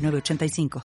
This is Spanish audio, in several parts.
985.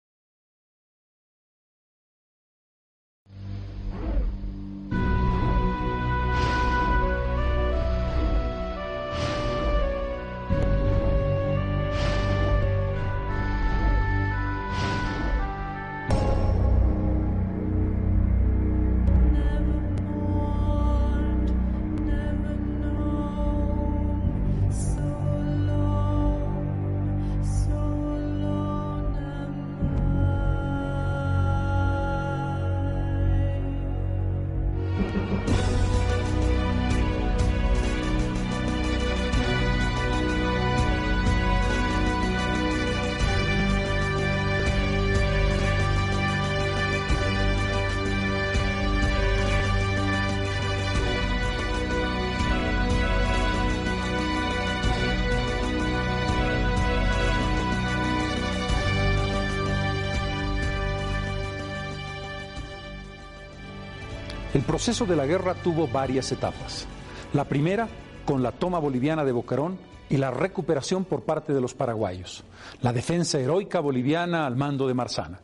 Proceso de la guerra tuvo varias etapas. La primera, con la toma boliviana de Boquerón y la recuperación por parte de los paraguayos, la defensa heroica boliviana al mando de Marzana.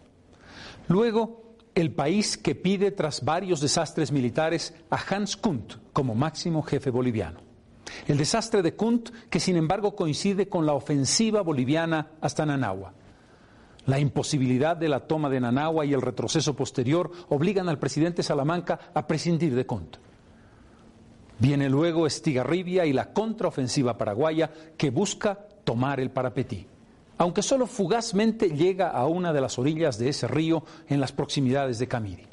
Luego, el país que pide tras varios desastres militares a Hans Kunt como máximo jefe boliviano. El desastre de Kunt, que sin embargo coincide con la ofensiva boliviana hasta Nanagua. La imposibilidad de la toma de Nanagua y el retroceso posterior obligan al presidente Salamanca a prescindir de Conte. Viene luego Estigarribia y la contraofensiva paraguaya que busca tomar el Parapetí, aunque solo fugazmente llega a una de las orillas de ese río en las proximidades de Camiri.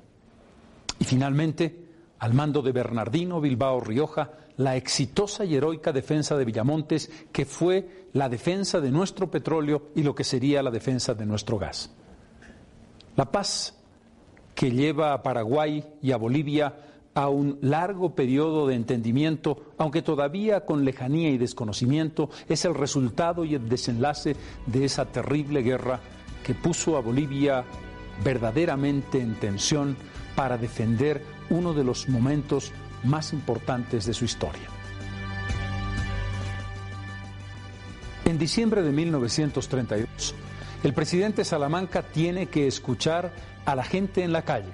Y finalmente, al mando de Bernardino Bilbao Rioja, la exitosa y heroica defensa de Villamontes, que fue la defensa de nuestro petróleo y lo que sería la defensa de nuestro gas. La paz que lleva a Paraguay y a Bolivia a un largo periodo de entendimiento, aunque todavía con lejanía y desconocimiento, es el resultado y el desenlace de esa terrible guerra que puso a Bolivia verdaderamente en tensión para defender uno de los momentos más importantes de su historia. En diciembre de 1932, el presidente Salamanca tiene que escuchar a la gente en la calle.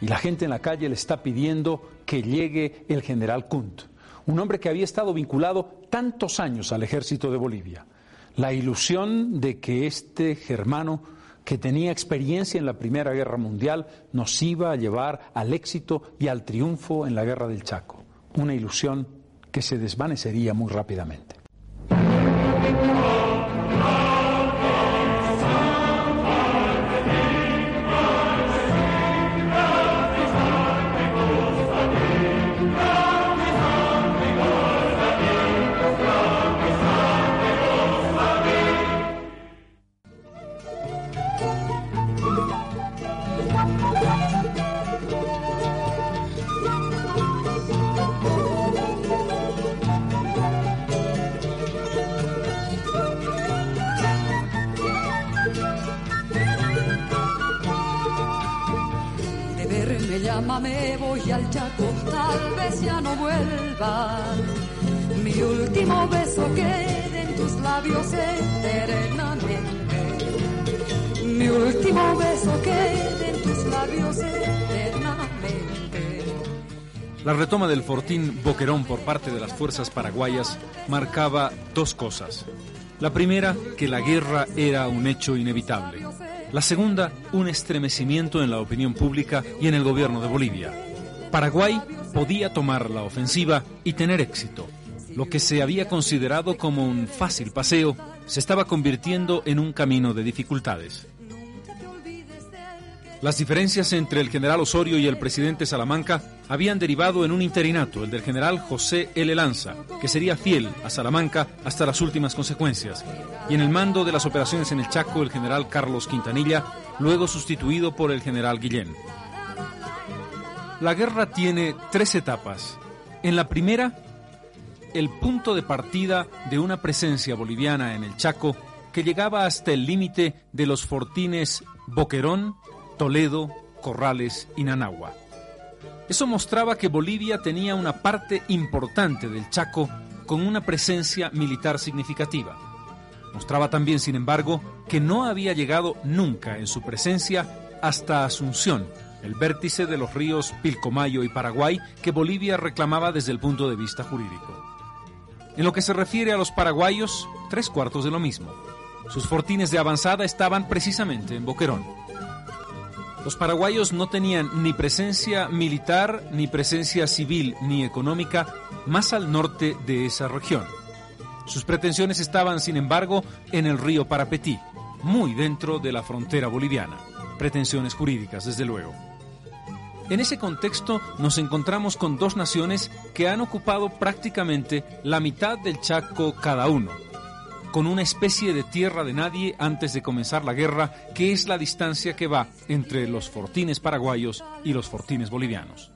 Y la gente en la calle le está pidiendo que llegue el general Kunt, un hombre que había estado vinculado tantos años al ejército de Bolivia. La ilusión de que este germano que tenía experiencia en la Primera Guerra Mundial, nos iba a llevar al éxito y al triunfo en la Guerra del Chaco. Una ilusión que se desvanecería muy rápidamente. La retoma del fortín Boquerón por parte de las fuerzas paraguayas marcaba dos cosas. La primera, que la guerra era un hecho inevitable. La segunda, un estremecimiento en la opinión pública y en el gobierno de Bolivia. Paraguay podía tomar la ofensiva y tener éxito. Lo que se había considerado como un fácil paseo se estaba convirtiendo en un camino de dificultades. Las diferencias entre el general Osorio y el presidente Salamanca habían derivado en un interinato, el del general José L. Lanza, que sería fiel a Salamanca hasta las últimas consecuencias, y en el mando de las operaciones en el Chaco el general Carlos Quintanilla, luego sustituido por el general Guillén. La guerra tiene tres etapas. En la primera, el punto de partida de una presencia boliviana en el Chaco que llegaba hasta el límite de los fortines Boquerón, Toledo, Corrales y Nanagua. Eso mostraba que Bolivia tenía una parte importante del Chaco con una presencia militar significativa. Mostraba también, sin embargo, que no había llegado nunca en su presencia hasta Asunción, el vértice de los ríos Pilcomayo y Paraguay que Bolivia reclamaba desde el punto de vista jurídico. En lo que se refiere a los paraguayos, tres cuartos de lo mismo. Sus fortines de avanzada estaban precisamente en Boquerón. Los paraguayos no tenían ni presencia militar, ni presencia civil, ni económica más al norte de esa región. Sus pretensiones estaban, sin embargo, en el río Parapetí, muy dentro de la frontera boliviana. Pretensiones jurídicas, desde luego. En ese contexto nos encontramos con dos naciones que han ocupado prácticamente la mitad del Chaco cada uno, con una especie de tierra de nadie antes de comenzar la guerra, que es la distancia que va entre los fortines paraguayos y los fortines bolivianos.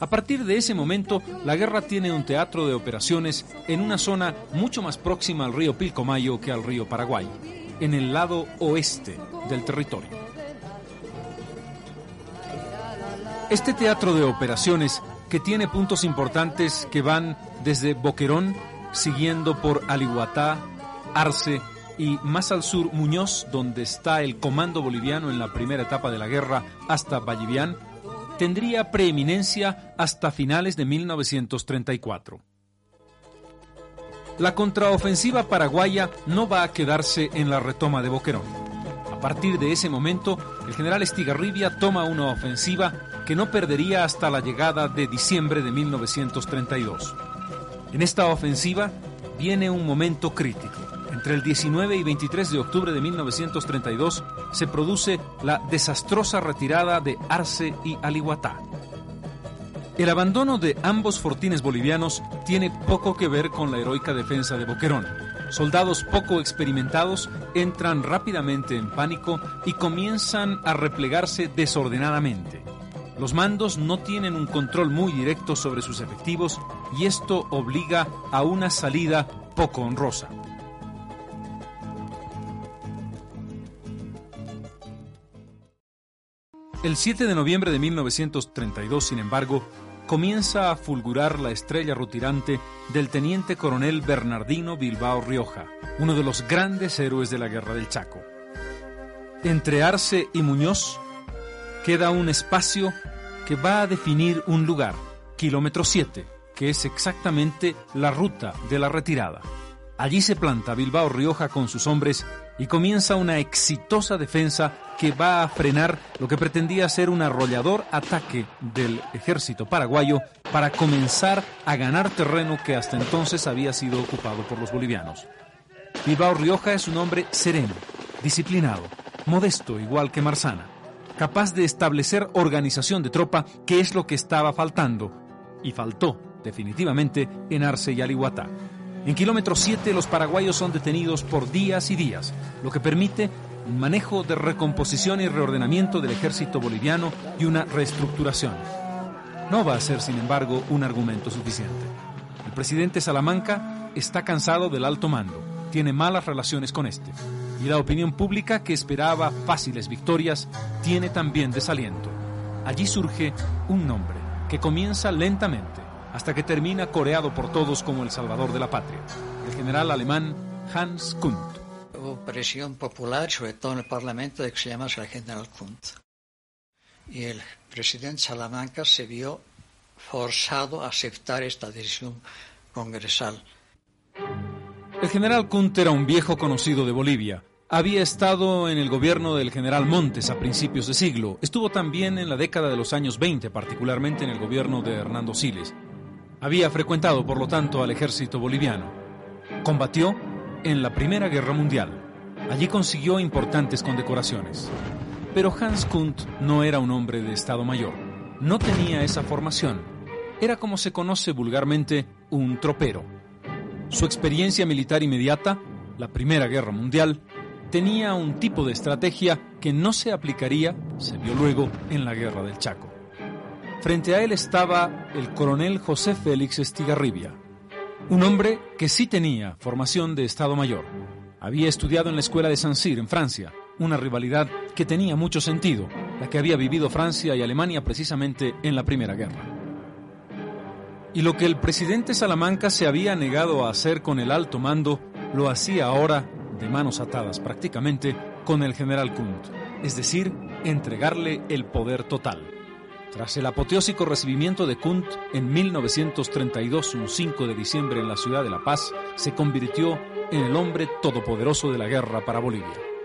A partir de ese momento, la guerra tiene un teatro de operaciones en una zona mucho más próxima al río Pilcomayo que al río Paraguay, en el lado oeste del territorio. Este teatro de operaciones, que tiene puntos importantes que van desde Boquerón, siguiendo por Alihuatá, Arce y más al sur Muñoz, donde está el comando boliviano en la primera etapa de la guerra, hasta Vallivián, tendría preeminencia hasta finales de 1934. La contraofensiva paraguaya no va a quedarse en la retoma de Boquerón. A partir de ese momento, el general Estigarribia toma una ofensiva que no perdería hasta la llegada de diciembre de 1932. En esta ofensiva viene un momento crítico. Entre el 19 y 23 de octubre de 1932 se produce la desastrosa retirada de Arce y Alihuatá. El abandono de ambos fortines bolivianos tiene poco que ver con la heroica defensa de Boquerón. Soldados poco experimentados entran rápidamente en pánico y comienzan a replegarse desordenadamente. Los mandos no tienen un control muy directo sobre sus efectivos y esto obliga a una salida poco honrosa. El 7 de noviembre de 1932, sin embargo, comienza a fulgurar la estrella rutirante del teniente coronel Bernardino Bilbao Rioja, uno de los grandes héroes de la Guerra del Chaco. Entre Arce y Muñoz queda un espacio que va a definir un lugar, kilómetro 7, que es exactamente la ruta de la retirada. Allí se planta Bilbao Rioja con sus hombres y comienza una exitosa defensa que va a frenar lo que pretendía ser un arrollador ataque del ejército paraguayo para comenzar a ganar terreno que hasta entonces había sido ocupado por los bolivianos. Bilbao Rioja es un hombre sereno, disciplinado, modesto igual que Marzana, capaz de establecer organización de tropa, que es lo que estaba faltando, y faltó definitivamente en Arce y Alihuatá. En kilómetro 7 los paraguayos son detenidos por días y días, lo que permite un manejo de recomposición y reordenamiento del ejército boliviano y una reestructuración. No va a ser, sin embargo, un argumento suficiente. El presidente Salamanca está cansado del alto mando, tiene malas relaciones con este, y la opinión pública que esperaba fáciles victorias tiene también desaliento. Allí surge un nombre que comienza lentamente hasta que termina coreado por todos como el salvador de la patria, el general alemán Hans Kunt. Hubo presión popular, sobre todo en el Parlamento, de que se llamase al general Kunt. Y el presidente Salamanca se vio forzado a aceptar esta decisión congresal. El general Kunt era un viejo conocido de Bolivia. Había estado en el gobierno del general Montes a principios de siglo. Estuvo también en la década de los años 20, particularmente en el gobierno de Hernando Siles. Había frecuentado, por lo tanto, al ejército boliviano. Combatió en la Primera Guerra Mundial. Allí consiguió importantes condecoraciones. Pero Hans Kunt no era un hombre de Estado Mayor. No tenía esa formación. Era como se conoce vulgarmente un tropero. Su experiencia militar inmediata, la Primera Guerra Mundial, tenía un tipo de estrategia que no se aplicaría, se vio luego, en la Guerra del Chaco. Frente a él estaba el coronel José Félix Estigarribia, un hombre que sí tenía formación de Estado Mayor. Había estudiado en la escuela de Saint-Cyr, en Francia, una rivalidad que tenía mucho sentido, la que había vivido Francia y Alemania precisamente en la Primera Guerra. Y lo que el presidente Salamanca se había negado a hacer con el alto mando, lo hacía ahora, de manos atadas prácticamente, con el general Kunt, es decir, entregarle el poder total. Tras el apoteósico recibimiento de Kunt en 1932, un 5 de diciembre en la ciudad de La Paz, se convirtió en el hombre todopoderoso de la guerra para Bolivia.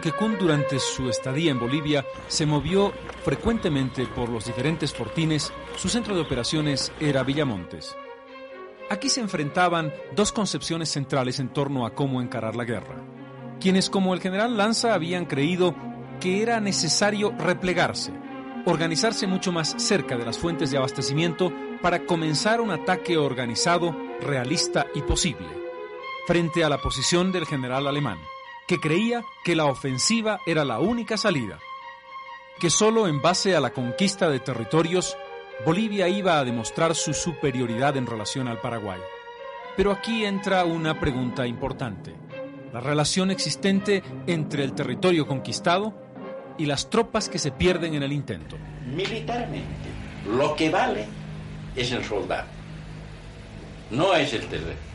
Aunque Kuhn durante su estadía en Bolivia se movió frecuentemente por los diferentes fortines, su centro de operaciones era Villamontes. Aquí se enfrentaban dos concepciones centrales en torno a cómo encarar la guerra. Quienes como el general Lanza habían creído que era necesario replegarse, organizarse mucho más cerca de las fuentes de abastecimiento para comenzar un ataque organizado, realista y posible, frente a la posición del general alemán que creía que la ofensiva era la única salida, que solo en base a la conquista de territorios Bolivia iba a demostrar su superioridad en relación al Paraguay. Pero aquí entra una pregunta importante. La relación existente entre el territorio conquistado y las tropas que se pierden en el intento. Militarmente, lo que vale es el soldado, no es el terreno.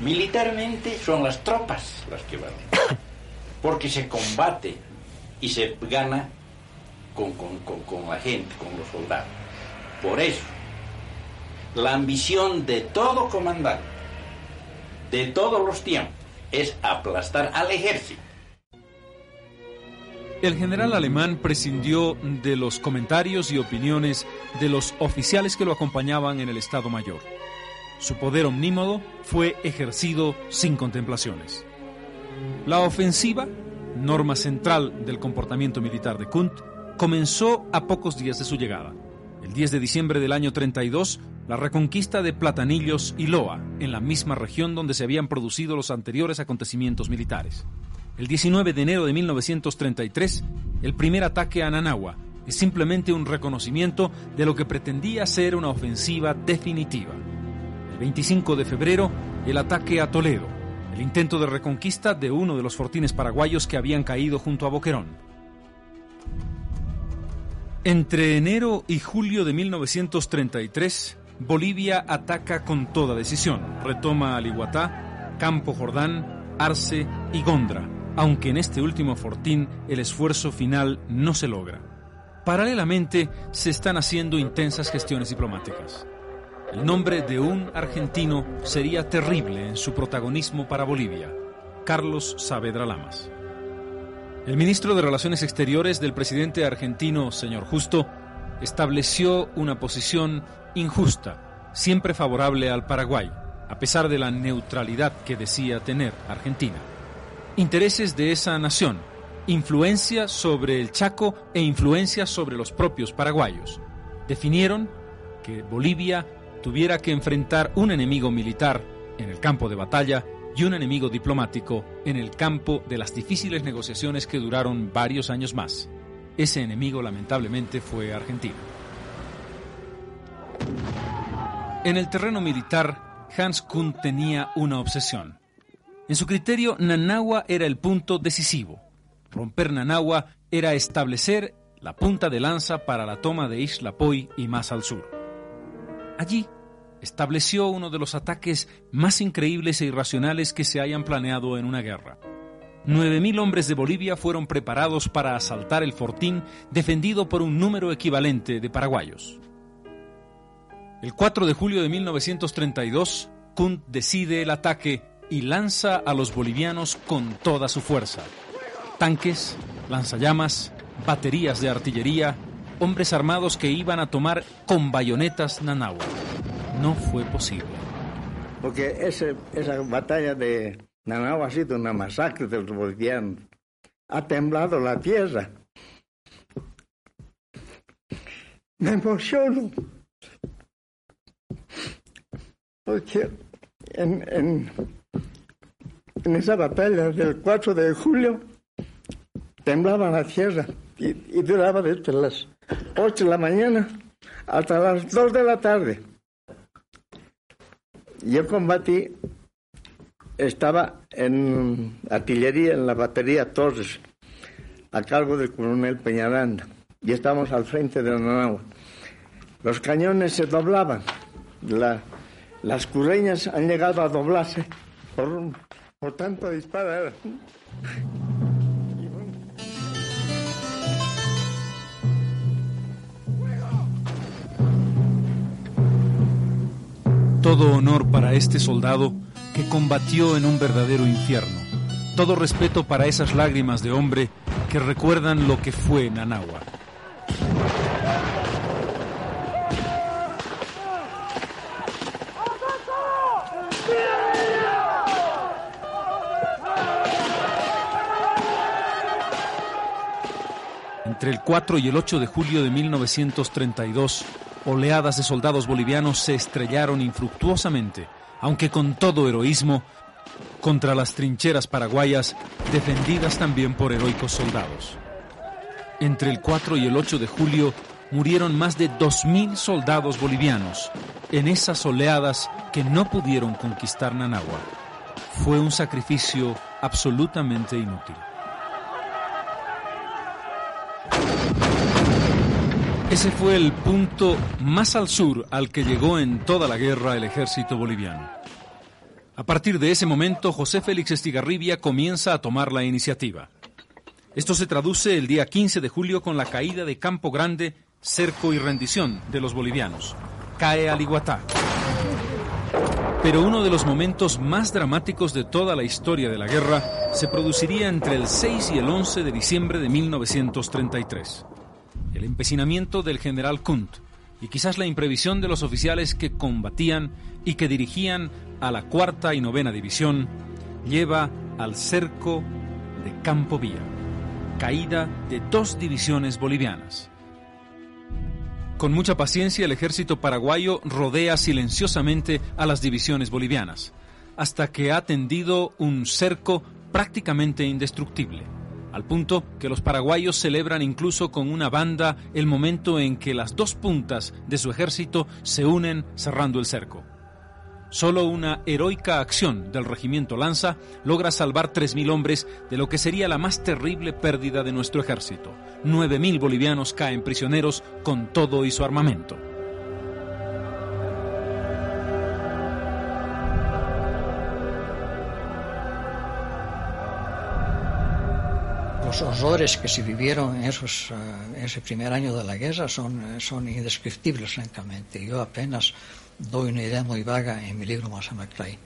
Militarmente son las tropas las que valen. Porque se combate y se gana con, la gente, con los soldados. Por eso, la ambición de todo comandante, de todos los tiempos, es aplastar al ejército. El general alemán prescindió de los comentarios y opiniones de los oficiales que lo acompañaban en el Estado Mayor. Su poder omnímodo fue ejercido sin contemplaciones. La ofensiva, norma central del comportamiento militar de Kunt, comenzó a pocos días de su llegada. El 10 de diciembre del año 32, la reconquista de Platanillos y Loa, en la misma región donde se habían producido los anteriores acontecimientos militares. El 19 de enero de 1933, el primer ataque a Nanagua es simplemente un reconocimiento de lo que pretendía ser una ofensiva definitiva. 25 de febrero, el ataque a Toledo, el intento de reconquista de uno de los fortines paraguayos que habían caído junto a Boquerón. Entre enero y julio de 1933, Bolivia ataca con toda decisión. Retoma Aliguatá, Campo Jordán, Arce y Gondra, aunque en este último fortín el esfuerzo final no se logra. Paralelamente, se están haciendo intensas gestiones diplomáticas. El nombre de un argentino sería terrible en su protagonismo para Bolivia, Carlos Saavedra Lamas. El ministro de Relaciones Exteriores del presidente argentino, señor Justo, estableció una posición injusta, siempre favorable al Paraguay, a pesar de la neutralidad que decía tener Argentina. Intereses de esa nación, influencia sobre el Chaco e influencia sobre los propios paraguayos, definieron que Bolivia tuviera que enfrentar un enemigo militar en el campo de batalla y un enemigo diplomático en el campo de las difíciles negociaciones que duraron varios años más. Ese enemigo lamentablemente fue Argentina. En el terreno militar, Hans Kuhn tenía una obsesión. En su criterio, Nanagua era el punto decisivo. Romper Nanagua era establecer la punta de lanza para la toma de Isla Poi y más al sur. Allí estableció uno de los ataques más increíbles e irracionales que se hayan planeado en una guerra. 9.000 hombres de Bolivia fueron preparados para asaltar el fortín defendido por un número equivalente de paraguayos. El 4 de julio de 1932, Kunt decide el ataque y lanza a los bolivianos con toda su fuerza. Tanques, lanzallamas, baterías de artillería, hombres armados que iban a tomar con bayonetas Nanagua. No fue posible. Porque esa batalla de Nanagua ha sido una masacre de los bolivianos. Ha temblado la tierra. Me emociono. Porque en esa batalla del 4 de julio temblaba la tierra y, y duraba desde las 8 de la mañana hasta las 2 de la tarde. Yo combatí, estaba en artillería en la batería Torres, a cargo del coronel Peñaranda, y estábamos al frente de Nanagua. Los cañones se doblaban, la, las curreñas han llegado a doblarse por, por tanto disparar. Todo honor para este soldado que combatió en un verdadero infierno. Todo respeto para esas lágrimas de hombre que recuerdan lo que fue Nanagua. Entre el 4 y el 8 de julio de 1932, oleadas de soldados bolivianos se estrellaron infructuosamente, aunque con todo heroísmo, contra las trincheras paraguayas, defendidas también por heroicos soldados. Entre el 4 y el 8 de julio murieron más de 2.000 soldados bolivianos en esas oleadas que no pudieron conquistar Nanagua. Fue un sacrificio absolutamente inútil. Ese fue el punto más al sur al que llegó en toda la guerra el ejército boliviano. A partir de ese momento, José Félix Estigarribia comienza a tomar la iniciativa. Esto se traduce el día 15 de julio con la caída de Campo Grande, cerco y rendición de los bolivianos. Cae Aliguatá. Pero uno de los momentos más dramáticos de toda la historia de la guerra se produciría entre el 6 y el 11 de diciembre de 1933 el empecinamiento del general Kunt y quizás la imprevisión de los oficiales que combatían y que dirigían a la cuarta y novena división lleva al cerco de Campo Vía, caída de dos divisiones bolivianas. Con mucha paciencia el ejército paraguayo rodea silenciosamente a las divisiones bolivianas, hasta que ha tendido un cerco prácticamente indestructible al punto que los paraguayos celebran incluso con una banda el momento en que las dos puntas de su ejército se unen cerrando el cerco. Solo una heroica acción del regimiento Lanza logra salvar 3.000 hombres de lo que sería la más terrible pérdida de nuestro ejército. 9.000 bolivianos caen prisioneros con todo y su armamento. Los horrores que se vivieron en, esos, uh, ese primer año de la guerra son, son indescriptibles, francamente. Yo apenas doy una idea muy vaga en mi libro Massamaclay.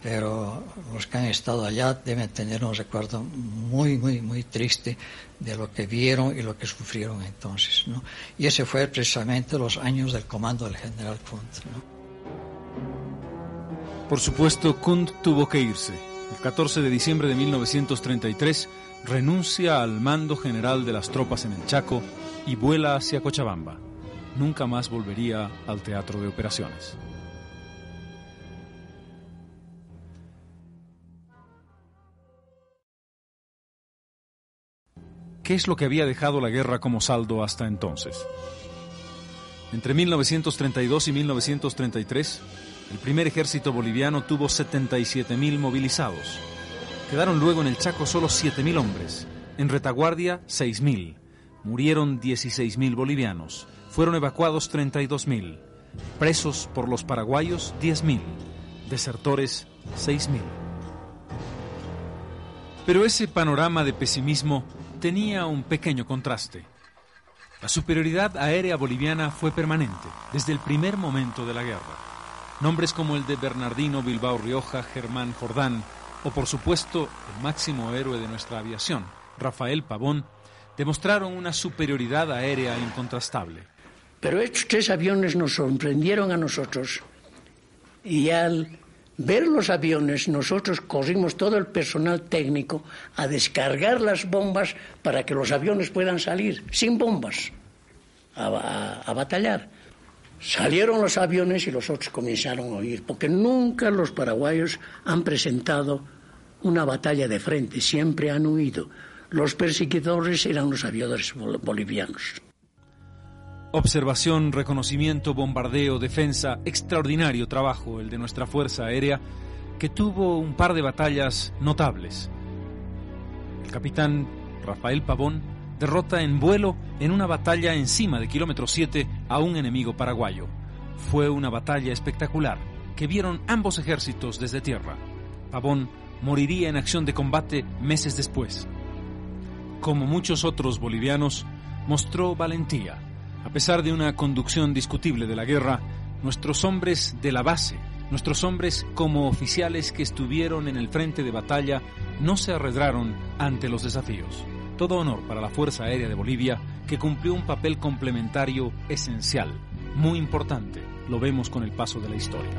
Pero los que han estado allá deben tener un recuerdo muy, muy, muy triste de lo que vieron y lo que sufrieron entonces. ¿no? Y ese fue precisamente los años del comando del general Kunt. ¿no? Por supuesto, Kunt tuvo que irse. El 14 de diciembre de 1933 renuncia al mando general de las tropas en el Chaco y vuela hacia Cochabamba. Nunca más volvería al teatro de operaciones. ¿Qué es lo que había dejado la guerra como saldo hasta entonces? Entre 1932 y 1933, el primer ejército boliviano tuvo 77.000 movilizados, Quedaron luego en el Chaco solo 7.000 hombres, en retaguardia 6.000. Murieron 16.000 bolivianos, fueron evacuados 32.000, presos por los paraguayos 10.000, desertores 6.000. Pero ese panorama de pesimismo tenía un pequeño contraste. La superioridad aérea boliviana fue permanente desde el primer momento de la guerra. Nombres como el de Bernardino Bilbao Rioja, Germán Jordán, o por supuesto el máximo héroe de nuestra aviación, Rafael Pavón, demostraron una superioridad aérea incontrastable. Pero estos tres aviones nos sorprendieron a nosotros y al ver los aviones nosotros corrimos todo el personal técnico a descargar las bombas para que los aviones puedan salir sin bombas a, a batallar. Salieron los aviones y los otros comenzaron a huir, porque nunca los paraguayos han presentado una batalla de frente, siempre han huido. Los perseguidores eran los aviadores bolivianos. Observación, reconocimiento, bombardeo, defensa, extraordinario trabajo el de nuestra Fuerza Aérea, que tuvo un par de batallas notables. El capitán Rafael Pavón derrota en vuelo en una batalla encima de kilómetro 7 a un enemigo paraguayo. Fue una batalla espectacular que vieron ambos ejércitos desde tierra. Pavón moriría en acción de combate meses después como muchos otros bolivianos, mostró valentía. A pesar de una conducción discutible de la guerra, nuestros hombres de la base, nuestros hombres como oficiales que estuvieron en el frente de batalla, no se arredraron ante los desafíos. Todo honor para la Fuerza Aérea de Bolivia, que cumplió un papel complementario esencial, muy importante. Lo vemos con el paso de la historia.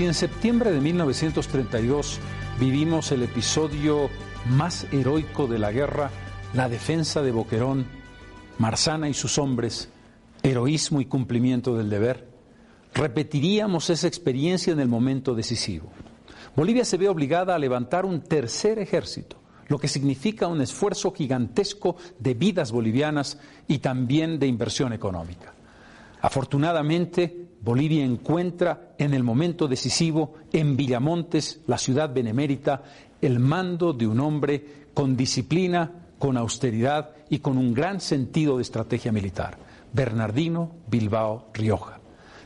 Si en septiembre de 1932 vivimos el episodio más heroico de la guerra, la defensa de Boquerón, Marzana y sus hombres, heroísmo y cumplimiento del deber, repetiríamos esa experiencia en el momento decisivo. Bolivia se ve obligada a levantar un tercer ejército, lo que significa un esfuerzo gigantesco de vidas bolivianas y también de inversión económica. Afortunadamente, Bolivia encuentra en el momento decisivo en Villamontes, la ciudad benemérita, el mando de un hombre con disciplina, con austeridad y con un gran sentido de estrategia militar, Bernardino Bilbao Rioja.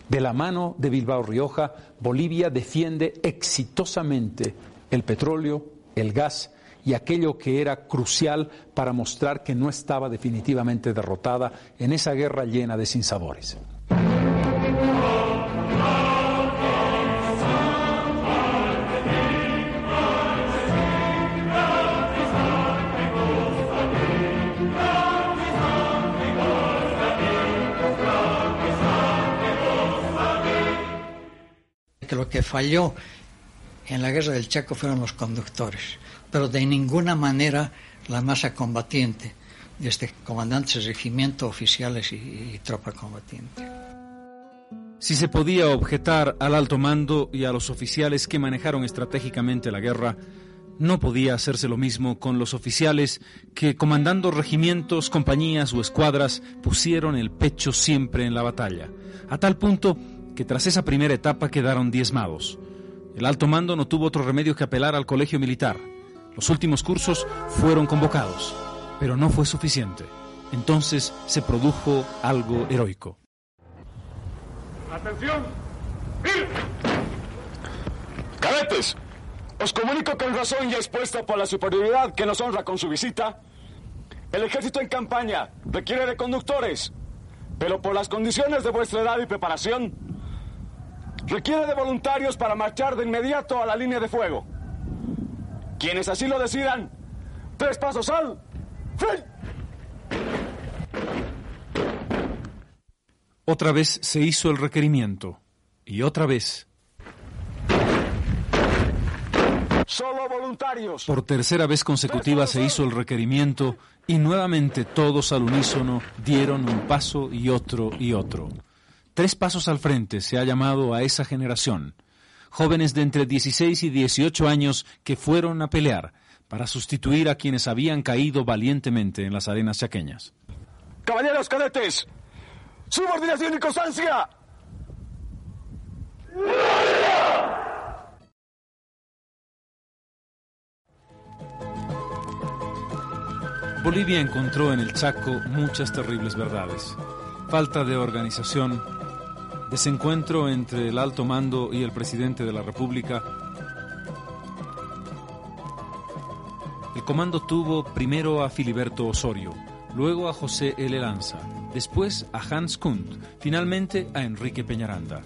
De la mano de Bilbao Rioja, Bolivia defiende exitosamente el petróleo, el gas y aquello que era crucial para mostrar que no estaba definitivamente derrotada en esa guerra llena de sinsabores. Que falló en la guerra del Chaco fueron los conductores, pero de ninguna manera la masa combatiente, desde comandantes de regimiento, oficiales y, y tropa combatiente. Si se podía objetar al alto mando y a los oficiales que manejaron estratégicamente la guerra, no podía hacerse lo mismo con los oficiales que, comandando regimientos, compañías o escuadras, pusieron el pecho siempre en la batalla, a tal punto que tras esa primera etapa quedaron diezmados. El alto mando no tuvo otro remedio que apelar al colegio militar. Los últimos cursos fueron convocados, pero no fue suficiente. Entonces se produjo algo heroico. ¡Atención! ¡Cadetes! Os comunico con razón y expuesta por la superioridad que nos honra con su visita. El ejército en campaña requiere de conductores, pero por las condiciones de vuestra edad y preparación, requiere de voluntarios para marchar de inmediato a la línea de fuego. Quienes así lo decidan, tres pasos al frente. Otra vez se hizo el requerimiento y otra vez. Solo voluntarios. Por tercera vez consecutiva se hizo el requerimiento y nuevamente todos al unísono dieron un paso y otro y otro. Tres pasos al frente se ha llamado a esa generación. Jóvenes de entre 16 y 18 años que fueron a pelear para sustituir a quienes habían caído valientemente en las arenas chaqueñas. Caballeros cadetes, subordinación y constancia. Bolivia encontró en el Chaco muchas terribles verdades. Falta de organización, desencuentro entre el alto mando y el presidente de la República, El comando tuvo primero a Filiberto Osorio, luego a José L. Lanza, después a Hans Kunt, finalmente a Enrique Peñaranda.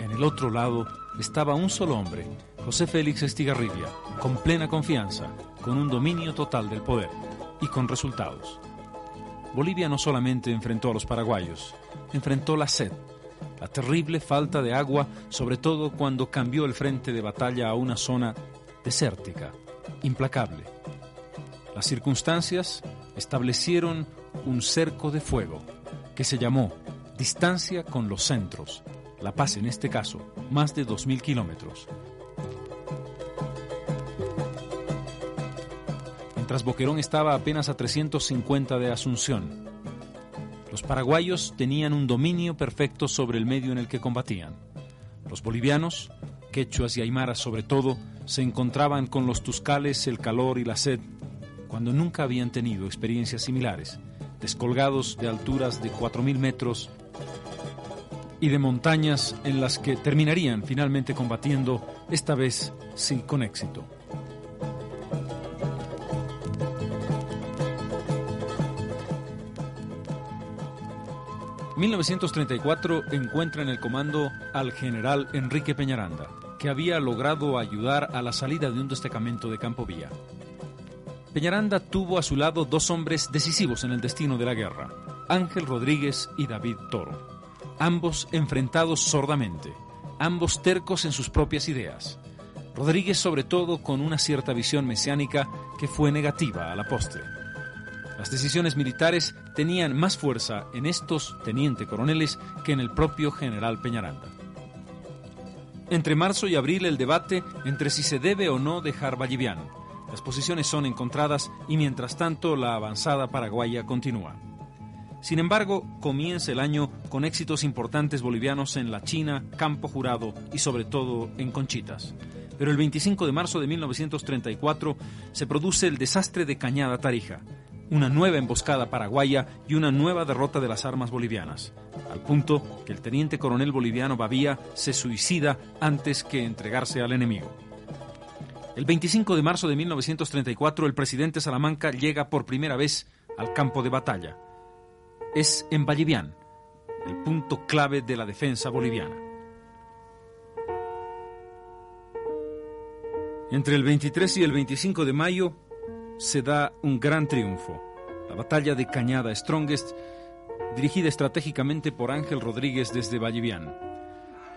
En el otro lado estaba un solo hombre, José Félix Estigarribia, con plena confianza, con un dominio total del poder y con resultados. Bolivia no solamente enfrentó a los paraguayos, enfrentó la sed, la terrible falta de agua, sobre todo cuando cambió el frente de batalla a una zona desértica, implacable. Las circunstancias establecieron un cerco de fuego que se llamó Distancia con los Centros, La Paz en este caso, más de 2.000 kilómetros. Mientras Boquerón estaba apenas a 350 de Asunción, los paraguayos tenían un dominio perfecto sobre el medio en el que combatían. Los bolivianos, quechuas y aymaras sobre todo, se encontraban con los tuscales, el calor y la sed cuando nunca habían tenido experiencias similares, descolgados de alturas de 4.000 metros y de montañas en las que terminarían finalmente combatiendo, esta vez sí con éxito. 1934 encuentra en el comando al general Enrique Peñaranda, que había logrado ayudar a la salida de un destacamento de Campo Villa. Peñaranda tuvo a su lado dos hombres decisivos en el destino de la guerra, Ángel Rodríguez y David Toro, ambos enfrentados sordamente, ambos tercos en sus propias ideas. Rodríguez sobre todo con una cierta visión mesiánica que fue negativa a la postre. Las decisiones militares tenían más fuerza en estos teniente coroneles que en el propio general Peñaranda. Entre marzo y abril el debate entre si se debe o no dejar Valliviano las posiciones son encontradas y mientras tanto la avanzada paraguaya continúa. Sin embargo, comienza el año con éxitos importantes bolivianos en la China, Campo Jurado y sobre todo en Conchitas. Pero el 25 de marzo de 1934 se produce el desastre de Cañada Tarija, una nueva emboscada paraguaya y una nueva derrota de las armas bolivianas, al punto que el teniente coronel boliviano Babía se suicida antes que entregarse al enemigo. El 25 de marzo de 1934 el presidente Salamanca llega por primera vez al campo de batalla. Es en Vallivian, el punto clave de la defensa boliviana. Entre el 23 y el 25 de mayo se da un gran triunfo, la batalla de Cañada Strongest, dirigida estratégicamente por Ángel Rodríguez desde Vallivian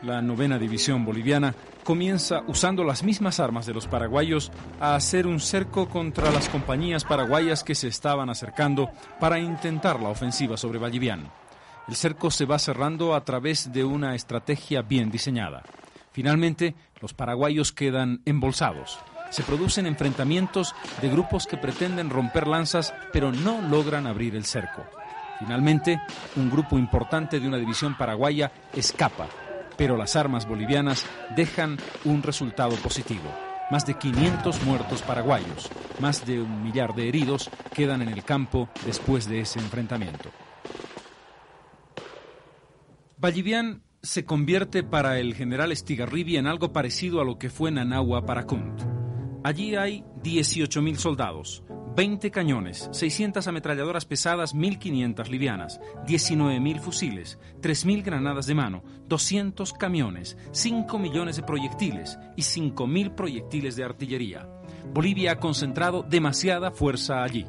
la novena división boliviana, comienza usando las mismas armas de los paraguayos a hacer un cerco contra las compañías paraguayas que se estaban acercando para intentar la ofensiva sobre Vallivian. El cerco se va cerrando a través de una estrategia bien diseñada. Finalmente, los paraguayos quedan embolsados. Se producen enfrentamientos de grupos que pretenden romper lanzas pero no logran abrir el cerco. Finalmente, un grupo importante de una división paraguaya escapa pero las armas bolivianas dejan un resultado positivo. Más de 500 muertos paraguayos, más de un millar de heridos quedan en el campo después de ese enfrentamiento. Vallivian se convierte para el general Estigarribia en algo parecido a lo que fue Nanagua para Kunt. Allí hay 18.000 soldados, 20 cañones, 600 ametralladoras pesadas, 1.500 livianas, 19.000 fusiles, 3.000 granadas de mano, 200 camiones, 5 millones de proyectiles y 5.000 proyectiles de artillería. Bolivia ha concentrado demasiada fuerza allí.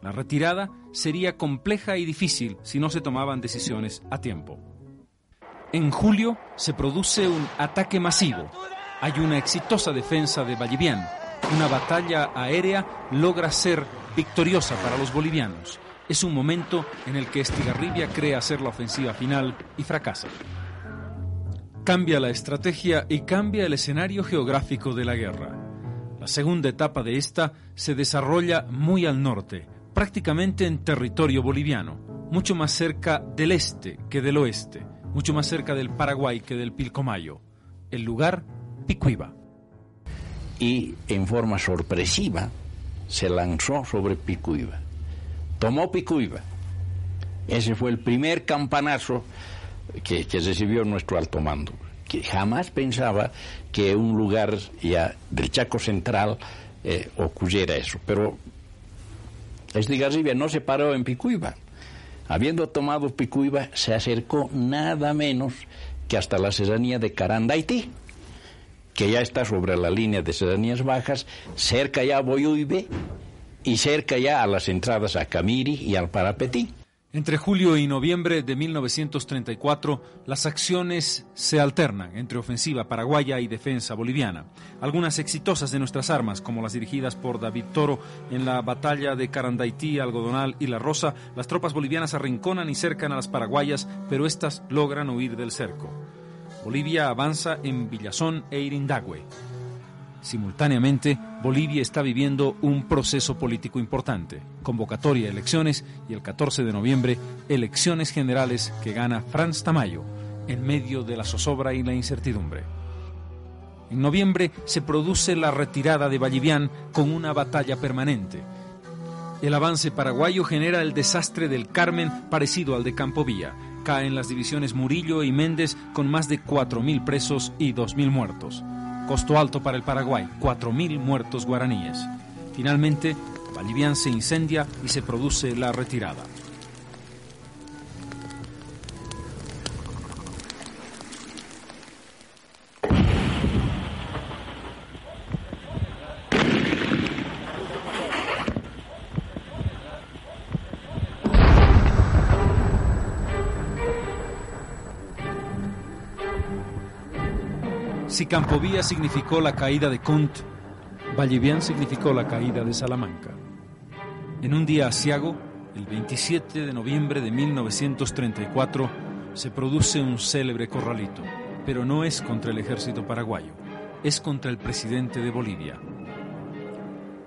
La retirada sería compleja y difícil si no se tomaban decisiones a tiempo. En julio se produce un ataque masivo. Hay una exitosa defensa de Vallivian una batalla aérea logra ser victoriosa para los bolivianos. Es un momento en el que Estigarribia cree hacer la ofensiva final y fracasa. Cambia la estrategia y cambia el escenario geográfico de la guerra. La segunda etapa de esta se desarrolla muy al norte, prácticamente en territorio boliviano, mucho más cerca del este que del oeste, mucho más cerca del Paraguay que del Pilcomayo. El lugar, Picuiba y en forma sorpresiva se lanzó sobre Picuiba. Tomó Picuiba. Ese fue el primer campanazo que, recibió nuestro alto mando, que jamás pensaba que un lugar ya del Chaco Central eh, ocurriera eso. Pero Estigarribia no se paró en Picuiba. Habiendo tomado Picuiba, se acercó nada menos que hasta la serranía de Carandaití, que ya está sobre la línea de serranías bajas, cerca ya a Boyuibe y cerca ya a las entradas a Camiri y al Parapetí. Entre julio y noviembre de 1934, las acciones se alternan entre ofensiva paraguaya y defensa boliviana. Algunas exitosas de nuestras armas, como las dirigidas por David Toro en la batalla de Carandaití, Algodonal y La Rosa, las tropas bolivianas arrinconan y cercan a las paraguayas, pero éstas logran huir del cerco. Bolivia avanza en Villazón e Irindagüe. Simultáneamente, Bolivia está viviendo un proceso político importante, convocatoria de elecciones y el 14 de noviembre, elecciones generales que gana Franz Tamayo en medio de la zozobra y la incertidumbre. En noviembre se produce la retirada de Vallivian con una batalla permanente. El avance paraguayo genera el desastre del Carmen parecido al de Campovilla. Caen las divisiones Murillo y Méndez con más de 4.000 presos y 2.000 muertos. Costo alto para el Paraguay, 4.000 muertos guaraníes. Finalmente, Vallivian se incendia y se produce la retirada. Si Campovía significó la caída de Kunt, Vallivian significó la caída de Salamanca. En un día asiago, el 27 de noviembre de 1934, se produce un célebre corralito, pero no es contra el ejército paraguayo, es contra el presidente de Bolivia.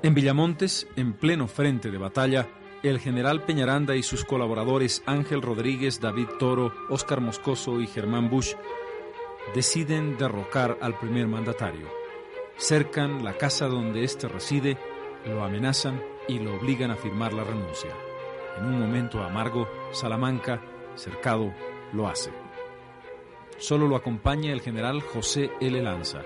En Villamontes, en pleno frente de batalla, el general Peñaranda y sus colaboradores Ángel Rodríguez, David Toro, Óscar Moscoso y Germán Bush deciden derrocar al primer mandatario. Cercan la casa donde éste reside, lo amenazan y lo obligan a firmar la renuncia. En un momento amargo, Salamanca, cercado, lo hace. Solo lo acompaña el general José L. Lanza,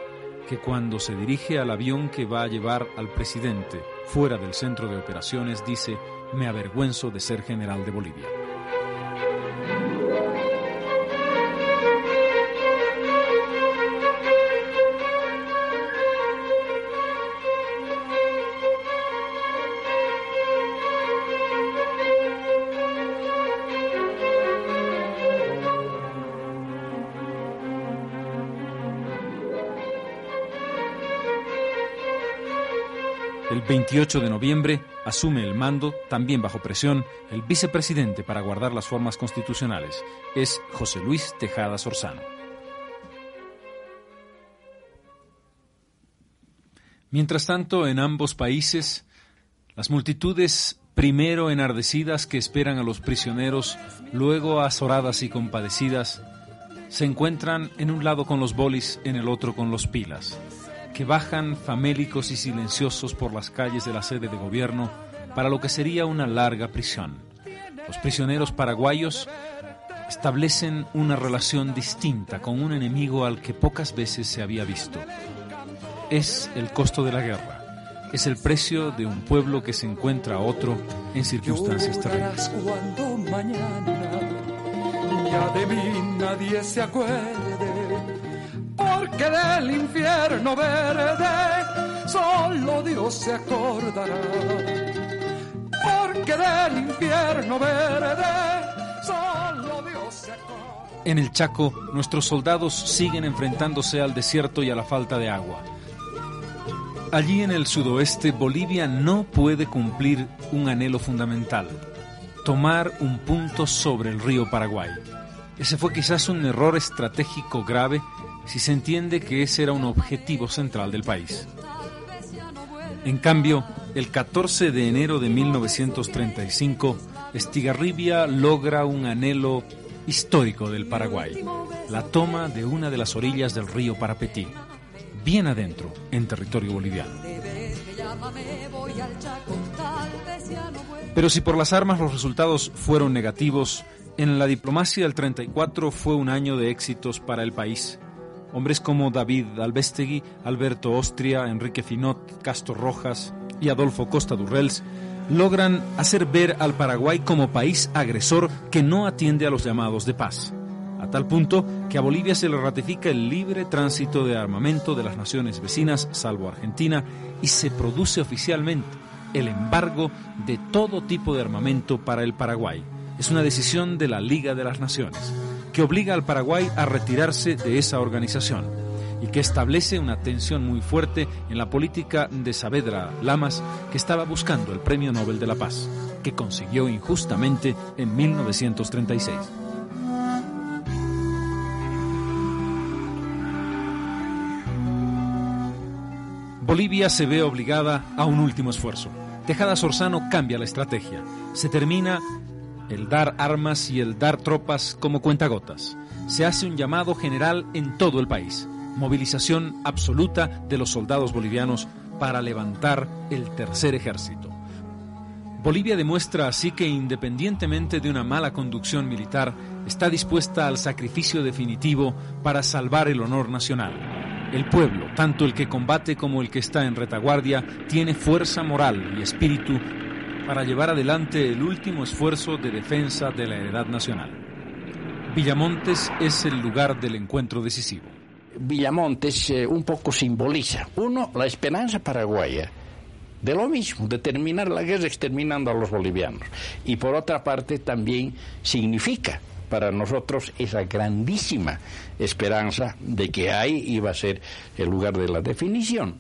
que cuando se dirige al avión que va a llevar al presidente fuera del centro de operaciones dice, me avergüenzo de ser general de Bolivia. 28 de noviembre asume el mando, también bajo presión, el vicepresidente para guardar las formas constitucionales. Es José Luis Tejada Sorzano. Mientras tanto, en ambos países, las multitudes primero enardecidas que esperan a los prisioneros, luego azoradas y compadecidas, se encuentran en un lado con los bolis, en el otro con los pilas que bajan famélicos y silenciosos por las calles de la sede de gobierno para lo que sería una larga prisión. Los prisioneros paraguayos establecen una relación distinta con un enemigo al que pocas veces se había visto. Es el costo de la guerra, es el precio de un pueblo que se encuentra a otro en circunstancias terribles. ya de mí nadie se acuerde porque del infierno verde solo Dios se acordará. Porque del infierno verde solo Dios se acordará. En el Chaco, nuestros soldados siguen enfrentándose al desierto y a la falta de agua. Allí en el sudoeste, Bolivia no puede cumplir un anhelo fundamental, tomar un punto sobre el río Paraguay. Ese fue quizás un error estratégico grave si se entiende que ese era un objetivo central del país. En cambio, el 14 de enero de 1935, Estigarribia logra un anhelo histórico del Paraguay, la toma de una de las orillas del río Parapetí, bien adentro, en territorio boliviano. Pero si por las armas los resultados fueron negativos, en la diplomacia el 34 fue un año de éxitos para el país Hombres como David Albestegui, Alberto Ostria, Enrique Finot, Castro Rojas y Adolfo Costa Durrels logran hacer ver al Paraguay como país agresor que no atiende a los llamados de paz, a tal punto que a Bolivia se le ratifica el libre tránsito de armamento de las naciones vecinas, salvo Argentina, y se produce oficialmente el embargo de todo tipo de armamento para el Paraguay. Es una decisión de la Liga de las Naciones que obliga al Paraguay a retirarse de esa organización y que establece una tensión muy fuerte en la política de Saavedra Lamas, que estaba buscando el Premio Nobel de la Paz, que consiguió injustamente en 1936. Bolivia se ve obligada a un último esfuerzo. Tejada Sorzano cambia la estrategia. Se termina el dar armas y el dar tropas como cuentagotas. Se hace un llamado general en todo el país movilización absoluta de los soldados bolivianos para levantar el tercer ejército. Bolivia demuestra así que independientemente de una mala conducción militar, está dispuesta al sacrificio definitivo para salvar el honor nacional. El pueblo, tanto el que combate como el que está en retaguardia, tiene fuerza moral y espíritu para llevar adelante el último esfuerzo de defensa de la heredad nacional. Villamontes es el lugar del encuentro decisivo. Villamontes eh, un poco simboliza, uno, la esperanza paraguaya de lo mismo, de terminar la guerra exterminando a los bolivianos. Y por otra parte también significa para nosotros esa grandísima esperanza de que ahí iba a ser el lugar de la definición.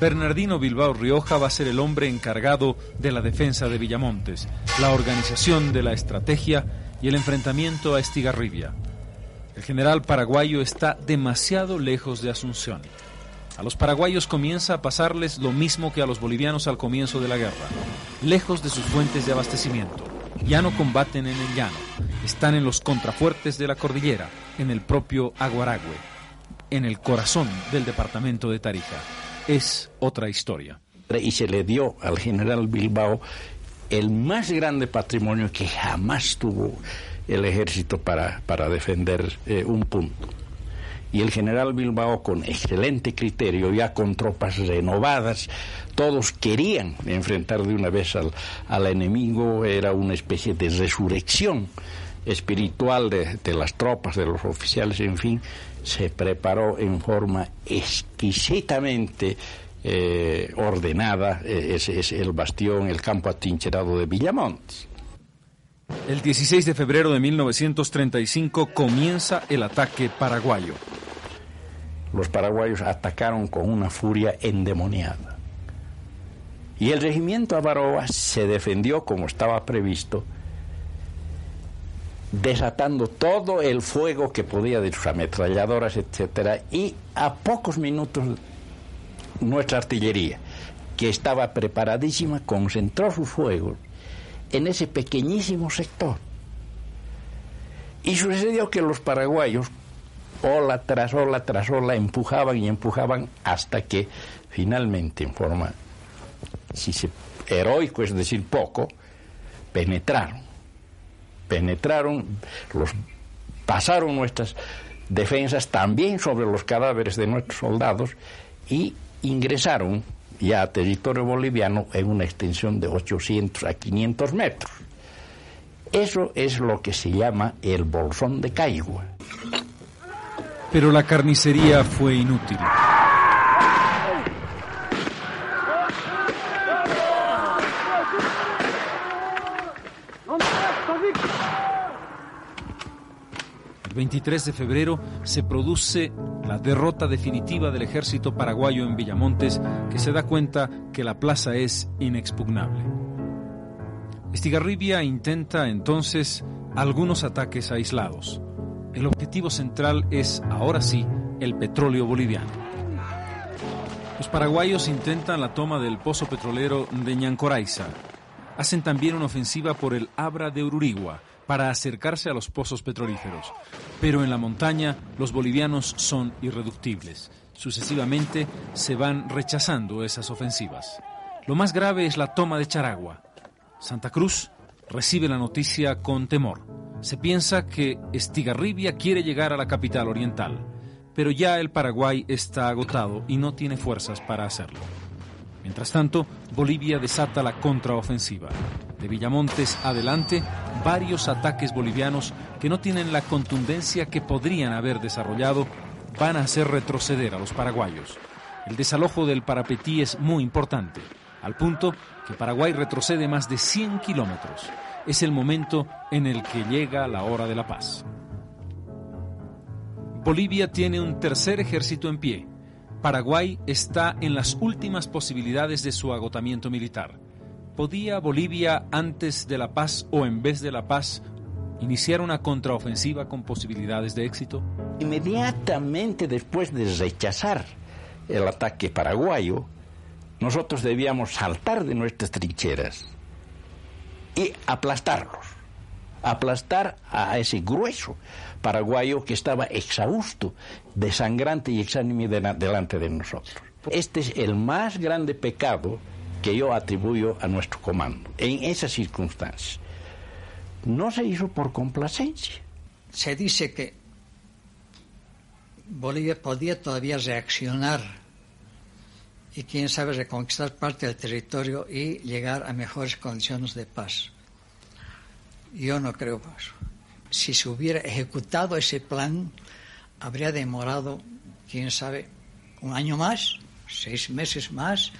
Bernardino Bilbao Rioja va a ser el hombre encargado de la defensa de Villamontes, la organización de la estrategia y el enfrentamiento a Estigarribia. El general paraguayo está demasiado lejos de Asunción. A los paraguayos comienza a pasarles lo mismo que a los bolivianos al comienzo de la guerra, lejos de sus fuentes de abastecimiento. Ya no combaten en el llano, están en los contrafuertes de la cordillera, en el propio Aguaragüe, en el corazón del departamento de Tarija. Es otra historia. Y se le dio al general Bilbao el más grande patrimonio que jamás tuvo el ejército para, para defender eh, un punto. Y el general Bilbao, con excelente criterio, ya con tropas renovadas, todos querían enfrentar de una vez al, al enemigo, era una especie de resurrección espiritual de, de, las tropas, de los oficiales, en fin, se preparó en forma exquisitamente eh, ordenada eh, es el bastión, el campo atrincherado de Villamontes. El 16 de febrero de 1935 comienza el ataque paraguayo. Los paraguayos atacaron con una furia endemoniada. Y el regimiento Avaroa se defendió como estaba previsto, desatando todo el fuego que podía de sus ametralladoras, etc. Y a pocos minutos nuestra artillería, que estaba preparadísima, concentró sus fuegos en ese pequeñísimo sector. Y sucedió que los paraguayos, ola tras ola tras ola, empujaban y empujaban hasta que finalmente, en forma, si se, heroico, es decir, poco, penetraron. Penetraron, pasaron nuestras defensas también sobre los cadáveres de nuestros soldados y ingresaron ya a territorio boliviano en una extensión de 800 a 500 metros. Eso es lo que se llama el bolsón de Caigua. Pero la carnicería fue inútil. 23 de febrero se produce la derrota definitiva del ejército paraguayo en Villamontes, que se da cuenta que la plaza es inexpugnable. Estigarribia intenta entonces algunos ataques aislados. El objetivo central es, ahora sí, el petróleo boliviano. Los paraguayos intentan la toma del pozo petrolero de Ñancoraiza. Hacen también una ofensiva por el Abra de Ururigua, para acercarse a los pozos petrolíferos. Pero en la montaña los bolivianos son irreductibles. Sucesivamente se van rechazando esas ofensivas. Lo más grave es la toma de Charagua. Santa Cruz recibe la noticia con temor. Se piensa que Estigarribia quiere llegar a la capital oriental, pero ya el Paraguay está agotado y no tiene fuerzas para hacerlo. Mientras tanto, Bolivia desata la contraofensiva. De Villamontes adelante, varios ataques bolivianos que no tienen la contundencia que podrían haber desarrollado van a hacer retroceder a los paraguayos. El desalojo del Parapetí es muy importante, al punto que Paraguay retrocede más de 100 kilómetros. Es el momento en el que llega la hora de la paz. Bolivia tiene un tercer ejército en pie. Paraguay está en las últimas posibilidades de su agotamiento militar. ¿Podía Bolivia antes de la paz o en vez de la paz iniciar una contraofensiva con posibilidades de éxito? Inmediatamente después de rechazar el ataque paraguayo, nosotros debíamos saltar de nuestras trincheras y aplastarlos, aplastar a ese grueso paraguayo que estaba exhausto, desangrante y exánime delante de nosotros. Este es el más grande pecado que yo atribuyo a nuestro comando en esas circunstancias. No se hizo por complacencia. Se dice que Bolivia podía todavía reaccionar y quién sabe reconquistar parte del territorio y llegar a mejores condiciones de paz. Yo no creo eso. Si se hubiera ejecutado ese plan, habría demorado, quién sabe, un año más, seis meses más,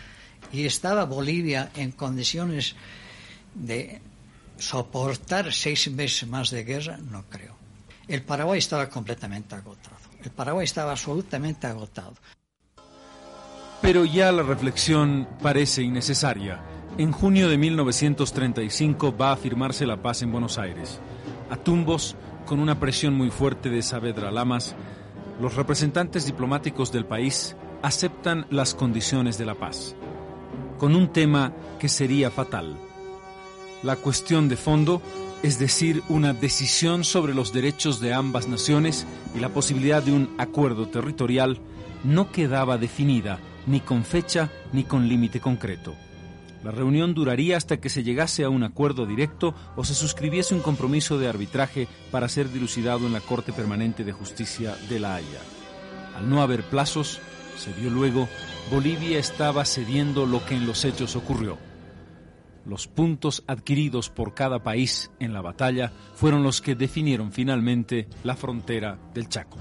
y estaba Bolivia en condiciones de soportar seis meses más de guerra, no creo. El Paraguay estaba completamente agotado. El Paraguay estaba absolutamente agotado. Pero ya la reflexión parece innecesaria. En junio de 1935 va a firmarse la paz en Buenos Aires. A tumbos, con una presión muy fuerte de Saavedra Lamas, los representantes diplomáticos del país aceptan las condiciones de la paz, con un tema que sería fatal. La cuestión de fondo, es decir, una decisión sobre los derechos de ambas naciones y la posibilidad de un acuerdo territorial, no quedaba definida ni con fecha ni con límite concreto. La reunión duraría hasta que se llegase a un acuerdo directo o se suscribiese un compromiso de arbitraje para ser dilucidado en la Corte Permanente de Justicia de La Haya. Al no haber plazos, se vio luego, Bolivia estaba cediendo lo que en los hechos ocurrió. Los puntos adquiridos por cada país en la batalla fueron los que definieron finalmente la frontera del Chaco.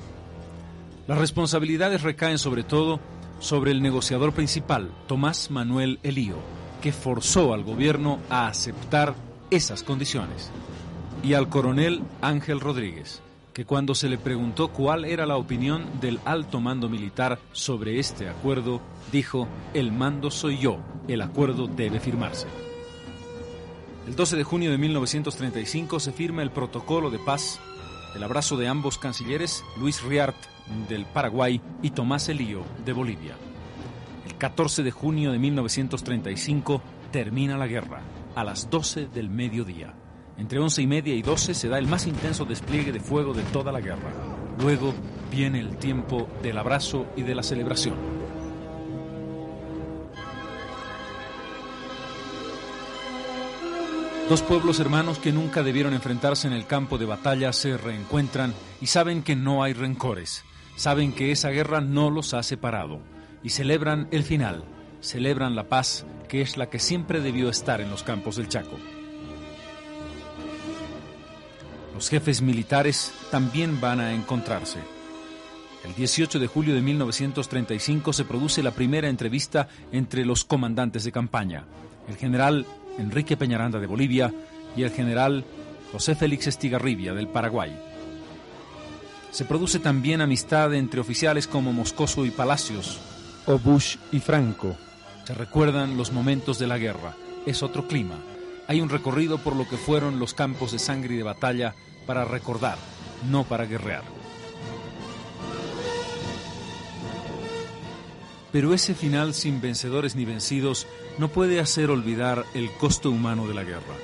Las responsabilidades recaen sobre todo sobre el negociador principal, Tomás Manuel Elío, que forzó al gobierno a aceptar esas condiciones, y al coronel Ángel Rodríguez, que cuando se le preguntó cuál era la opinión del alto mando militar sobre este acuerdo, dijo, el mando soy yo, el acuerdo debe firmarse. El 12 de junio de 1935 se firma el protocolo de paz, el abrazo de ambos cancilleres, Luis Riart del Paraguay y Tomás Elío de Bolivia. El 14 de junio de 1935 termina la guerra, a las 12 del mediodía. Entre 11 y media y 12 se da el más intenso despliegue de fuego de toda la guerra. Luego viene el tiempo del abrazo y de la celebración. Dos pueblos hermanos que nunca debieron enfrentarse en el campo de batalla se reencuentran y saben que no hay rencores, saben que esa guerra no los ha separado y celebran el final, celebran la paz que es la que siempre debió estar en los campos del Chaco. Los jefes militares también van a encontrarse. El 18 de julio de 1935 se produce la primera entrevista entre los comandantes de campaña, el general Enrique Peñaranda de Bolivia y el general José Félix Estigarribia del Paraguay. Se produce también amistad entre oficiales como Moscoso y Palacios, o Bush y Franco. Se recuerdan los momentos de la guerra. Es otro clima. Hay un recorrido por lo que fueron los campos de sangre y de batalla para recordar, no para guerrear. Pero ese final sin vencedores ni vencidos no puede hacer olvidar el costo humano de la guerra.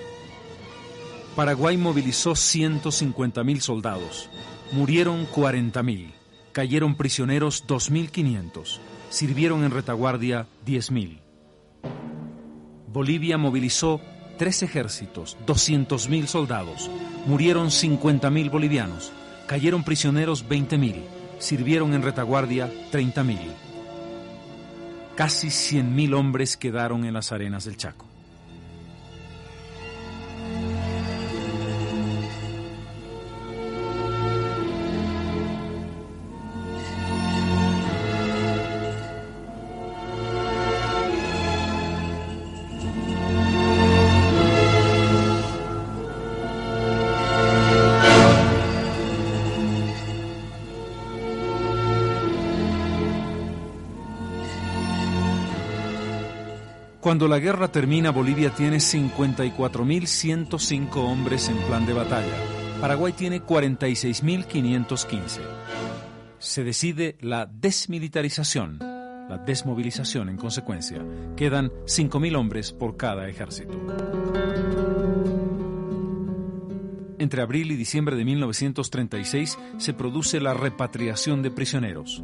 Paraguay movilizó 150.000 soldados, murieron 40.000, cayeron prisioneros 2.500, sirvieron en retaguardia 10.000. Bolivia movilizó tres ejércitos, 200.000 soldados, murieron 50.000 bolivianos, cayeron prisioneros 20.000, sirvieron en retaguardia 30.000. Casi 100.000 hombres quedaron en las arenas del Chaco. Cuando la guerra termina, Bolivia tiene 54.105 hombres en plan de batalla. Paraguay tiene 46.515. Se decide la desmilitarización, la desmovilización en consecuencia. Quedan 5.000 hombres por cada ejército. Entre abril y diciembre de 1936 se produce la repatriación de prisioneros.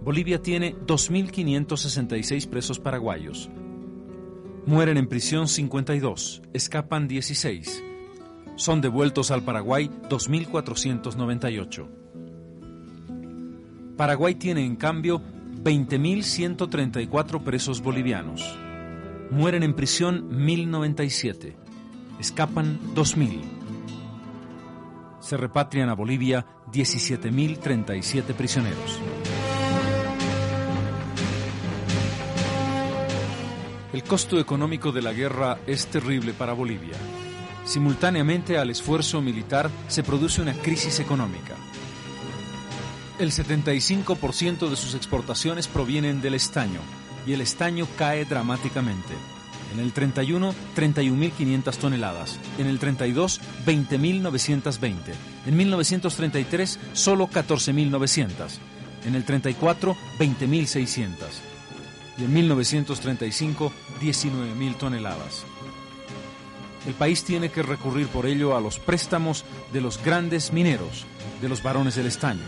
Bolivia tiene 2.566 presos paraguayos, Mueren en prisión 52, escapan 16. Son devueltos al Paraguay 2.498. Paraguay tiene en cambio 20.134 presos bolivianos. Mueren en prisión 1.097. Escapan 2.000. Se repatrian a Bolivia 17.037 prisioneros. El costo económico de la guerra es terrible para Bolivia. Simultáneamente al esfuerzo militar se produce una crisis económica. El 75% de sus exportaciones provienen del estaño y el estaño cae dramáticamente. En el 31, 31.500 toneladas. En el 32, 20.920. En 1933, solo 14.900. En el 34, 20.600 y en 1935 19.000 toneladas. El país tiene que recurrir por ello a los préstamos de los grandes mineros, de los varones del estaño.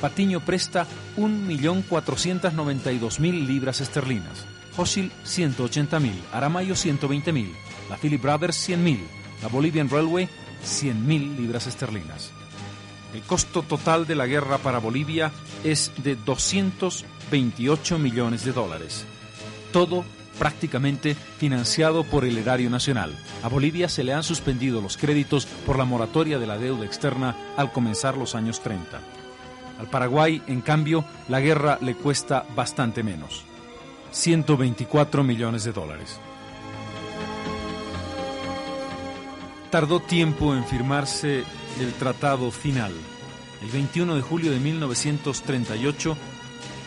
Patiño presta 1.492.000 libras esterlinas, Fossil 180.000, Aramayo 120.000, la Philip Brothers 100.000, la Bolivian Railway 100.000 libras esterlinas. El costo total de la guerra para Bolivia es de 228 millones de dólares todo prácticamente financiado por el erario nacional. A Bolivia se le han suspendido los créditos por la moratoria de la deuda externa al comenzar los años 30. Al Paraguay, en cambio, la guerra le cuesta bastante menos. 124 millones de dólares. Tardó tiempo en firmarse el tratado final. El 21 de julio de 1938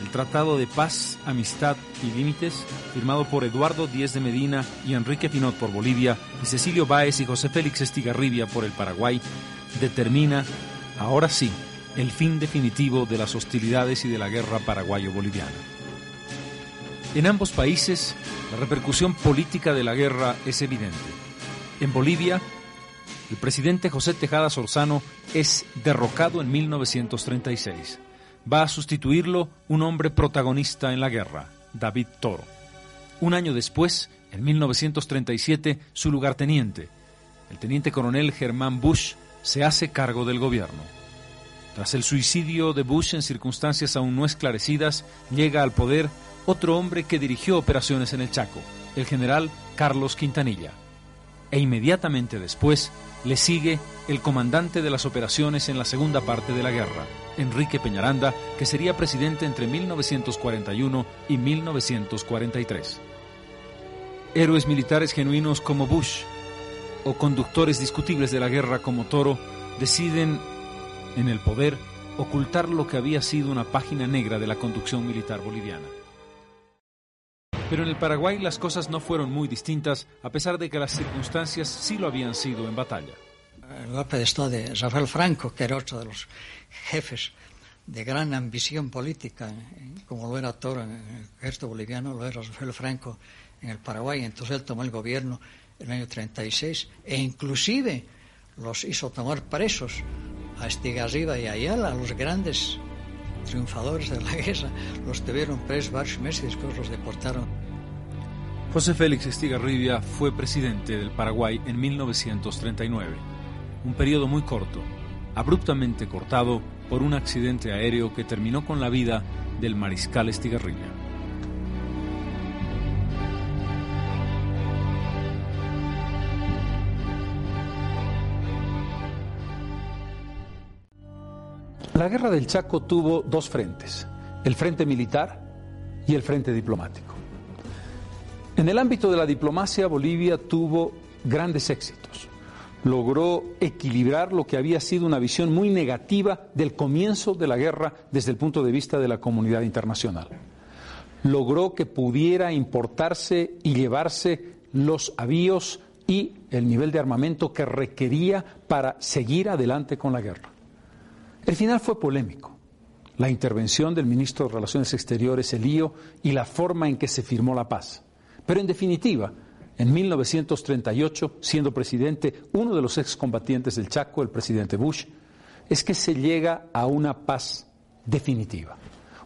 el Tratado de Paz, Amistad y Límites, firmado por Eduardo Díez de Medina y Enrique Pinot por Bolivia y Cecilio Báez y José Félix Estigarribia por el Paraguay, determina, ahora sí, el fin definitivo de las hostilidades y de la guerra paraguayo-boliviana. En ambos países, la repercusión política de la guerra es evidente. En Bolivia, el presidente José Tejada Sorzano es derrocado en 1936 va a sustituirlo un hombre protagonista en la guerra, David Toro. Un año después, en 1937, su lugarteniente, el teniente coronel Germán Bush, se hace cargo del gobierno. Tras el suicidio de Bush en circunstancias aún no esclarecidas, llega al poder otro hombre que dirigió operaciones en el Chaco, el general Carlos Quintanilla. E inmediatamente después le sigue el comandante de las operaciones en la segunda parte de la guerra, Enrique Peñaranda, que sería presidente entre 1941 y 1943. Héroes militares genuinos como Bush o conductores discutibles de la guerra como Toro deciden, en el poder, ocultar lo que había sido una página negra de la conducción militar boliviana. Pero en el Paraguay las cosas no fueron muy distintas, a pesar de que las circunstancias sí lo habían sido en batalla. El golpe de Estado de Rafael Franco, que era otro de los jefes de gran ambición política, como lo era Toro en el ejército boliviano, lo era Rafael Franco en el Paraguay, entonces él tomó el gobierno en el año 36 e inclusive los hizo tomar presos a Estigarriba y a Ayala, los grandes triunfadores de la guerra, los tuvieron presos varios meses y después los deportaron. José Félix Estigarribia fue presidente del Paraguay en 1939, un periodo muy corto, abruptamente cortado por un accidente aéreo que terminó con la vida del mariscal Estigarribia. La guerra del Chaco tuvo dos frentes, el frente militar y el frente diplomático. En el ámbito de la diplomacia, Bolivia tuvo grandes éxitos. Logró equilibrar lo que había sido una visión muy negativa del comienzo de la guerra desde el punto de vista de la comunidad internacional. Logró que pudiera importarse y llevarse los avíos y el nivel de armamento que requería para seguir adelante con la guerra. El final fue polémico. La intervención del ministro de Relaciones Exteriores, Elío, y la forma en que se firmó la paz. Pero en definitiva, en 1938, siendo presidente uno de los excombatientes del Chaco, el presidente Bush, es que se llega a una paz definitiva.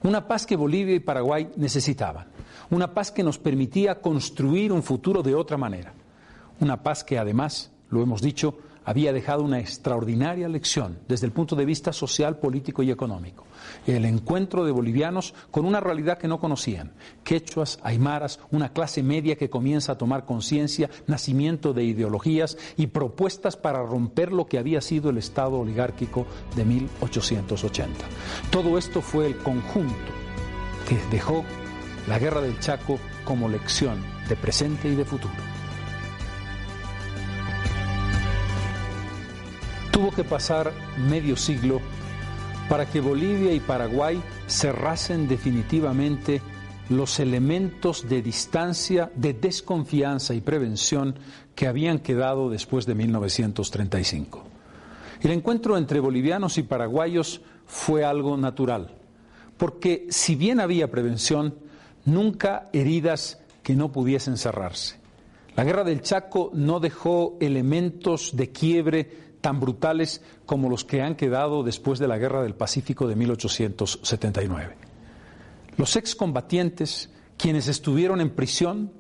Una paz que Bolivia y Paraguay necesitaban. Una paz que nos permitía construir un futuro de otra manera. Una paz que además, lo hemos dicho, había dejado una extraordinaria lección desde el punto de vista social, político y económico. El encuentro de bolivianos con una realidad que no conocían, quechuas, aymaras, una clase media que comienza a tomar conciencia, nacimiento de ideologías y propuestas para romper lo que había sido el Estado oligárquico de 1880. Todo esto fue el conjunto que dejó la guerra del Chaco como lección de presente y de futuro. Tuvo que pasar medio siglo para que Bolivia y Paraguay cerrasen definitivamente los elementos de distancia, de desconfianza y prevención que habían quedado después de 1935. El encuentro entre bolivianos y paraguayos fue algo natural, porque si bien había prevención, nunca heridas que no pudiesen cerrarse. La guerra del Chaco no dejó elementos de quiebre tan brutales como los que han quedado después de la Guerra del Pacífico de 1879. Los excombatientes, quienes estuvieron en prisión,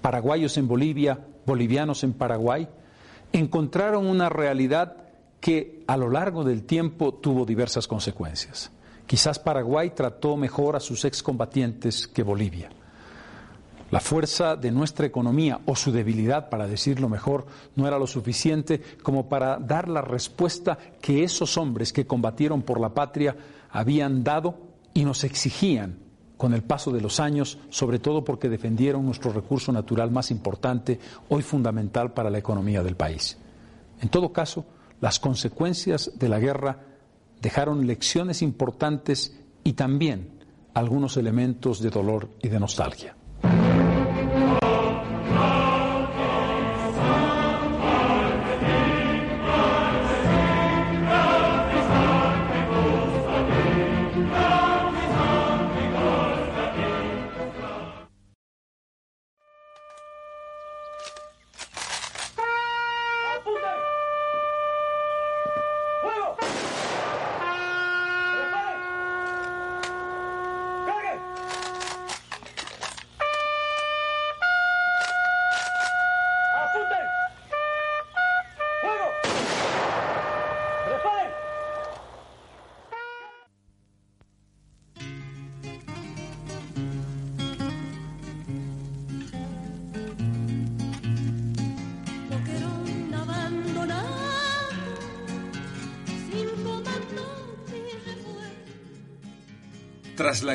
paraguayos en Bolivia, bolivianos en Paraguay, encontraron una realidad que a lo largo del tiempo tuvo diversas consecuencias. Quizás Paraguay trató mejor a sus excombatientes que Bolivia. La fuerza de nuestra economía o su debilidad, para decirlo mejor, no era lo suficiente como para dar la respuesta que esos hombres que combatieron por la patria habían dado y nos exigían con el paso de los años, sobre todo porque defendieron nuestro recurso natural más importante, hoy fundamental para la economía del país. En todo caso, las consecuencias de la guerra dejaron lecciones importantes y también algunos elementos de dolor y de nostalgia.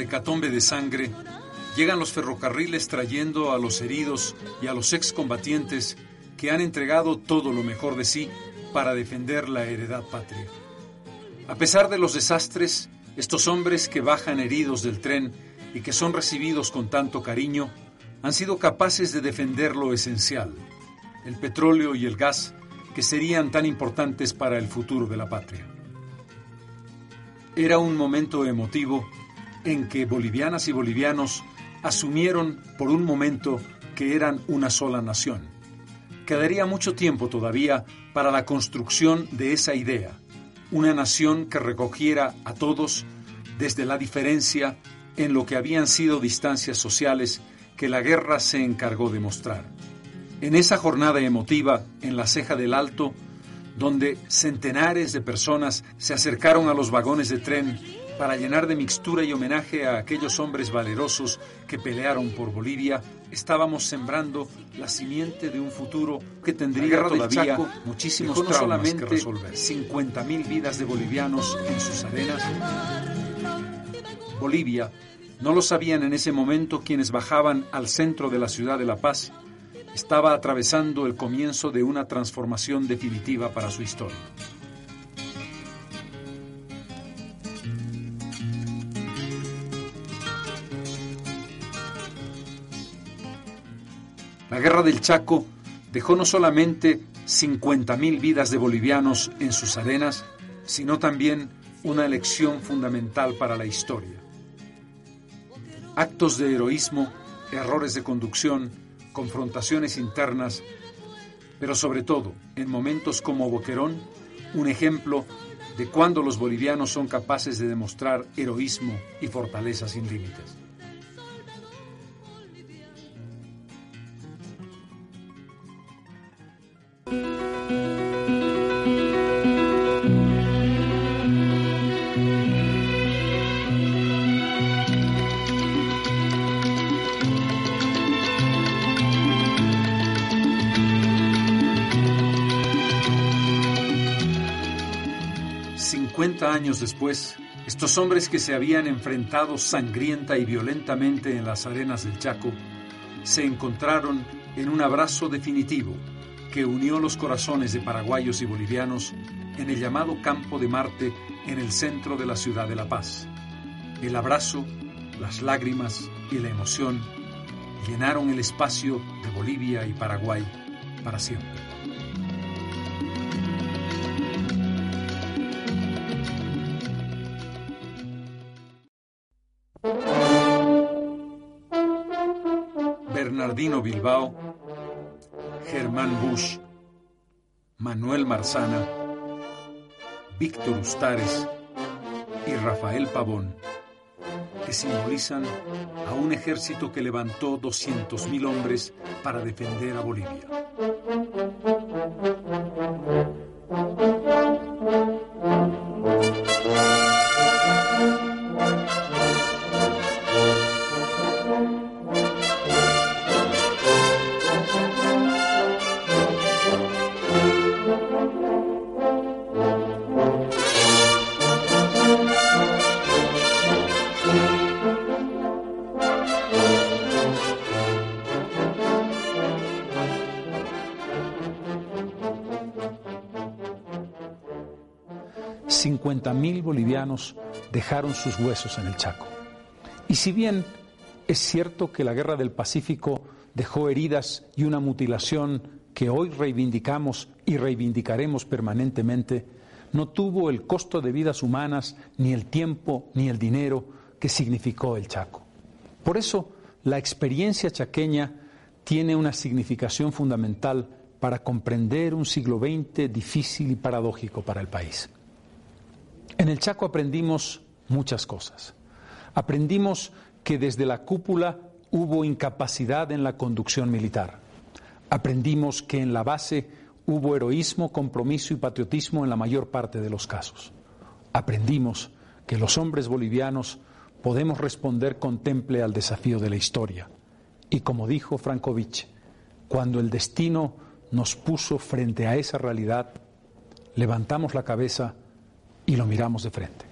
Hecatombe de sangre, llegan los ferrocarriles trayendo a los heridos y a los excombatientes que han entregado todo lo mejor de sí para defender la heredad patria. A pesar de los desastres, estos hombres que bajan heridos del tren y que son recibidos con tanto cariño, han sido capaces de defender lo esencial, el petróleo y el gas, que serían tan importantes para el futuro de la patria. Era un momento emotivo en que bolivianas y bolivianos asumieron por un momento que eran una sola nación. Quedaría mucho tiempo todavía para la construcción de esa idea, una nación que recogiera a todos desde la diferencia en lo que habían sido distancias sociales que la guerra se encargó de mostrar. En esa jornada emotiva, en la ceja del Alto, donde centenares de personas se acercaron a los vagones de tren para llenar de mixtura y homenaje a aquellos hombres valerosos que pelearon por Bolivia, estábamos sembrando la simiente de un futuro que tendría todavía muchísimos no solamente que resolver. 50.000 vidas de bolivianos en sus arenas. Bolivia, no lo sabían en ese momento quienes bajaban al centro de la ciudad de La Paz, estaba atravesando el comienzo de una transformación definitiva para su historia. La guerra del Chaco dejó no solamente 50.000 vidas de bolivianos en sus arenas, sino también una lección fundamental para la historia. Actos de heroísmo, errores de conducción, confrontaciones internas, pero sobre todo, en momentos como Boquerón, un ejemplo de cuando los bolivianos son capaces de demostrar heroísmo y fortaleza sin límites. Años después, estos hombres que se habían enfrentado sangrienta y violentamente en las arenas del Chaco, se encontraron en un abrazo definitivo que unió los corazones de paraguayos y bolivianos en el llamado Campo de Marte en el centro de la ciudad de La Paz. El abrazo, las lágrimas y la emoción llenaron el espacio de Bolivia y Paraguay para siempre. Bilbao, Germán Bush, Manuel Marzana, Víctor Ustares y Rafael Pavón, que simbolizan a un ejército que levantó 200.000 hombres para defender a Bolivia. 50.000 bolivianos dejaron sus huesos en el Chaco. Y si bien es cierto que la guerra del Pacífico dejó heridas y una mutilación que hoy reivindicamos y reivindicaremos permanentemente, no tuvo el costo de vidas humanas, ni el tiempo, ni el dinero que significó el Chaco. Por eso, la experiencia chaqueña tiene una significación fundamental para comprender un siglo XX difícil y paradójico para el país. En el Chaco aprendimos muchas cosas. Aprendimos que desde la cúpula hubo incapacidad en la conducción militar. Aprendimos que en la base hubo heroísmo, compromiso y patriotismo en la mayor parte de los casos. Aprendimos que los hombres bolivianos podemos responder con temple al desafío de la historia. Y como dijo Frankovich, cuando el destino nos puso frente a esa realidad, levantamos la cabeza y lo miramos de frente.